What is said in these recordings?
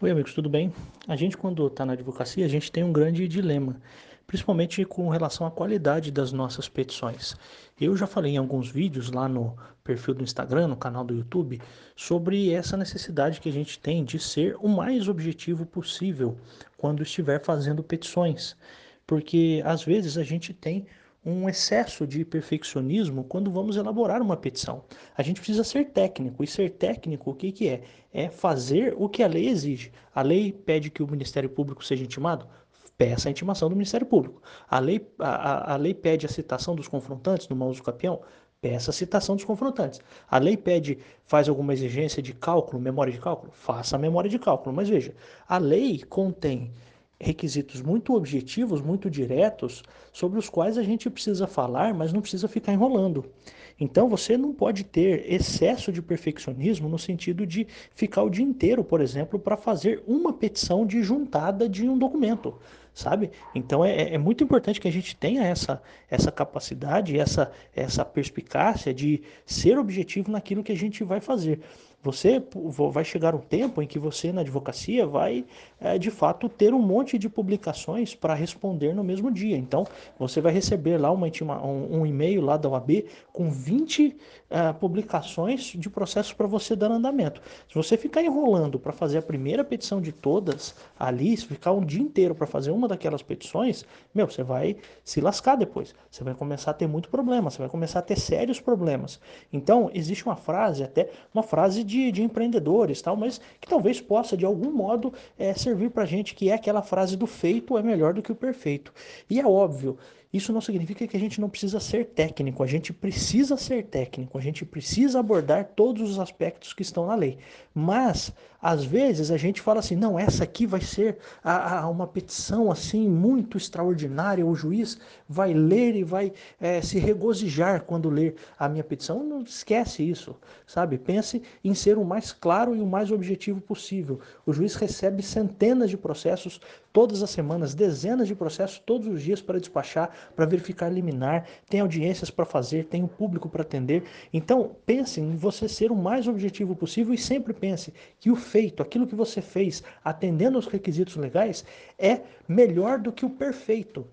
Oi, amigos, tudo bem? A gente, quando está na advocacia, a gente tem um grande dilema, principalmente com relação à qualidade das nossas petições. Eu já falei em alguns vídeos lá no perfil do Instagram, no canal do YouTube, sobre essa necessidade que a gente tem de ser o mais objetivo possível quando estiver fazendo petições, porque às vezes a gente tem um excesso de perfeccionismo quando vamos elaborar uma petição. A gente precisa ser técnico, e ser técnico, o que, que é? É fazer o que a lei exige. A lei pede que o Ministério Público seja intimado? Peça a intimação do Ministério Público. A lei, a, a lei pede a citação dos confrontantes no mauso capião? Peça a citação dos confrontantes. A lei pede, faz alguma exigência de cálculo, memória de cálculo? Faça a memória de cálculo. Mas veja, a lei contém requisitos muito objetivos, muito diretos, sobre os quais a gente precisa falar, mas não precisa ficar enrolando. Então você não pode ter excesso de perfeccionismo no sentido de ficar o dia inteiro, por exemplo, para fazer uma petição de juntada de um documento, sabe? Então é, é, muito importante que a gente tenha essa, essa capacidade, essa, essa perspicácia de ser objetivo naquilo que a gente vai fazer. Você vai chegar um tempo em que você na advocacia vai é, de fato ter um monte de publicações para responder no mesmo dia. Então você vai receber lá uma, um, um e-mail lá da OAB com 20 é, publicações de processos para você dar andamento. Se você ficar enrolando para fazer a primeira petição de todas ali, se ficar um dia inteiro para fazer uma daquelas petições, meu, você vai se lascar depois. Você vai começar a ter muito problema, você vai começar a ter sérios problemas. Então existe uma frase, até uma frase de, de empreendedores, tal, mas que talvez possa de algum modo é, servir para a gente, que é aquela frase do feito é melhor do que o perfeito. E é óbvio, isso não significa que a gente não precisa ser técnico, a gente precisa ser técnico, a gente precisa abordar todos os aspectos que estão na lei. Mas, às vezes, a gente fala assim: não, essa aqui vai ser a, a uma petição assim muito extraordinária, o juiz vai ler e vai é, se regozijar quando ler a minha petição. Não esquece isso, sabe? Pense em ser o mais claro e o mais objetivo possível. O juiz recebe centenas de processos todas as semanas, dezenas de processos todos os dias para despachar para verificar liminar, tem audiências para fazer, tem o público para atender. Então, pense em você ser o mais objetivo possível e sempre pense que o feito, aquilo que você fez, atendendo aos requisitos legais, é melhor do que o perfeito.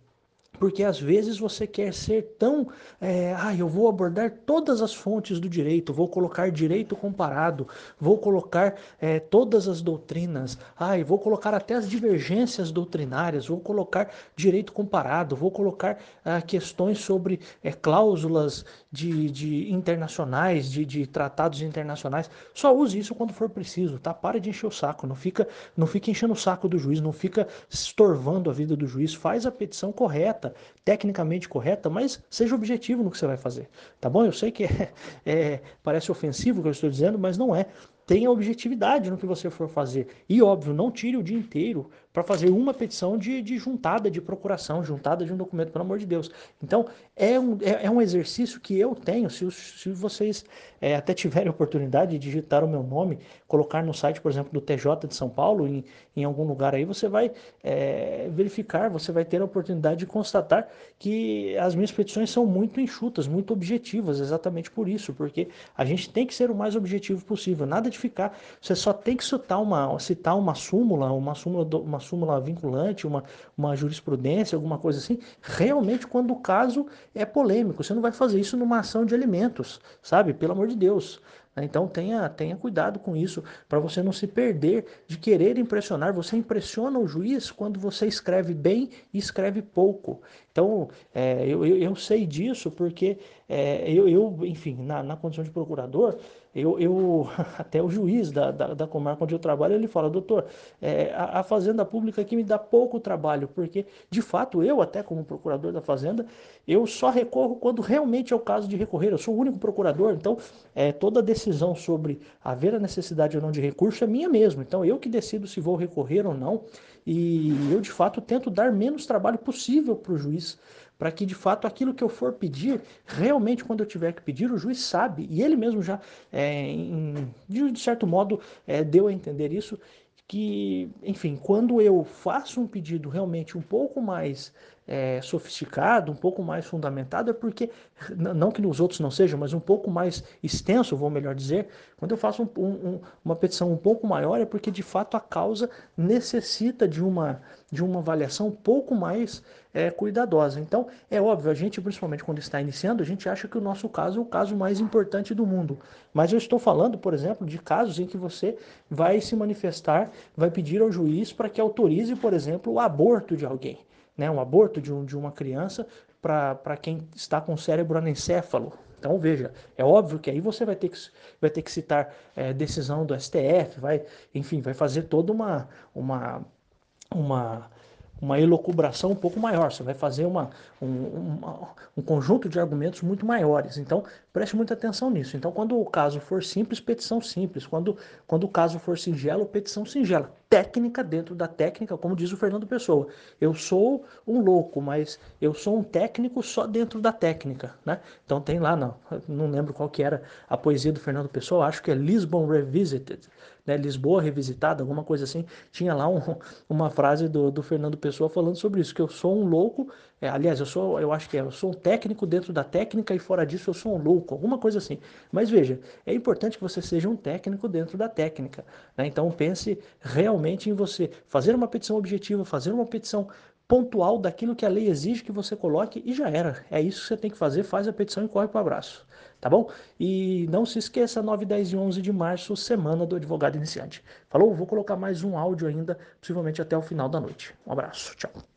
Porque às vezes você quer ser tão. É, ah, eu vou abordar todas as fontes do direito, vou colocar direito comparado, vou colocar é, todas as doutrinas, ah, vou colocar até as divergências doutrinárias, vou colocar direito comparado, vou colocar ah, questões sobre é, cláusulas de, de internacionais, de, de, tratados internacionais. Só use isso quando for preciso, tá? Para de encher o saco, não fica, não fica enchendo o saco do juiz, não fica estorvando a vida do juiz, faz a petição correta correta, tecnicamente correta, mas seja objetivo no que você vai fazer, tá bom? Eu sei que é, é, parece ofensivo o que eu estou dizendo, mas não é. Tenha objetividade no que você for fazer. E, óbvio, não tire o dia inteiro para fazer uma petição de, de, juntada de procuração, juntada de um documento, pelo amor de Deus. Então, é um, é, é um exercício que eu tenho. Se, se vocês é, até tiverem oportunidade de digitar o meu nome, colocar no site, por exemplo, do TJ de São Paulo, em, em algum lugar aí, você vai é, verificar, você vai ter a oportunidade de constatar que as minhas petições são muito enxutas, muito objetivas, exatamente por isso, porque a gente tem que ser o mais objetivo possível. Nada de ficar. Você só tem que citar uma, citar uma súmula, uma súmula, uma súmula vinculante, uma, uma jurisprudência, alguma coisa assim, realmente quando o caso é polêmico. Você não vai fazer isso numa ação de alimentos, sabe? Pelo amor de Deus. Então tenha, tenha cuidado com isso, para você não se perder de querer impressionar. Você impressiona o juiz quando você escreve bem e escreve pouco. Então é, eu, eu, eu, sei disso porque é, eu, eu, enfim, na, na condição de procurador, eu, eu até o juiz da, da, da, comarca onde eu trabalho, ele fala, doutor, é, a, a, fazenda pública aqui me dá pouco trabalho, porque de fato eu, até como procurador da fazenda, eu só recorro quando realmente é o caso de recorrer. Eu sou o único procurador, então é, toda decisão sobre haver a necessidade ou não de recurso é minha mesmo. Então eu que decido se vou recorrer ou não, e eu de fato tento dar menos trabalho possível para o juiz para que de fato aquilo que eu for pedir, realmente quando eu tiver que pedir, o juiz sabe, e ele mesmo já, é, em, de certo modo, é, deu a entender isso, que, enfim, quando eu faço um pedido realmente um pouco mais é, sofisticado, um pouco mais fundamentado, é porque, não que nos outros não seja, mas um pouco mais extenso, vou melhor dizer, quando eu faço um, um, uma petição um pouco maior, é porque de fato a causa necessita de uma, de uma avaliação um pouco mais é, cuidadosa. Então, é óbvio, a gente, principalmente quando está iniciando, a gente acha que o nosso caso é o caso mais importante do mundo. Mas eu estou falando, por exemplo, de casos em que você vai se manifestar, vai pedir ao juiz para que autorize, por exemplo, o aborto de alguém né, um aborto de, um, de uma criança para quem está com cérebro anencéfalo. Então veja, é óbvio que aí você vai ter que, vai ter que citar é, decisão do STF, vai, enfim, vai fazer toda uma, uma, uma uma elocubração um pouco maior, você vai fazer uma, um, um conjunto de argumentos muito maiores. Então, preste muita atenção nisso. Então, quando o caso for simples, petição simples. Quando, quando o caso for singelo, petição singela. Técnica dentro da técnica, como diz o Fernando Pessoa. Eu sou um louco, mas eu sou um técnico só dentro da técnica. Né? Então tem lá, não, não lembro qual que era a poesia do Fernando Pessoa, acho que é Lisbon Revisited né, Lisboa Revisitada, alguma coisa assim, tinha lá um, uma frase do, do, Fernando Pessoa falando sobre isso, que eu sou um louco, é, aliás, eu sou, eu acho que é, eu sou um técnico dentro da técnica e fora disso eu sou um louco, alguma coisa assim. Mas veja, é importante que você seja um técnico dentro da técnica, né? Então pense realmente em você fazer uma petição objetiva, fazer uma petição pontual daquilo que a lei exige que você coloque e já era. É isso que você tem que fazer, faz a petição e corre para o abraço, tá bom? E não se esqueça, 9, 10 e 11 de março, semana do advogado iniciante. Falou? Vou colocar mais um áudio ainda, possivelmente até o final da noite. Um abraço, tchau.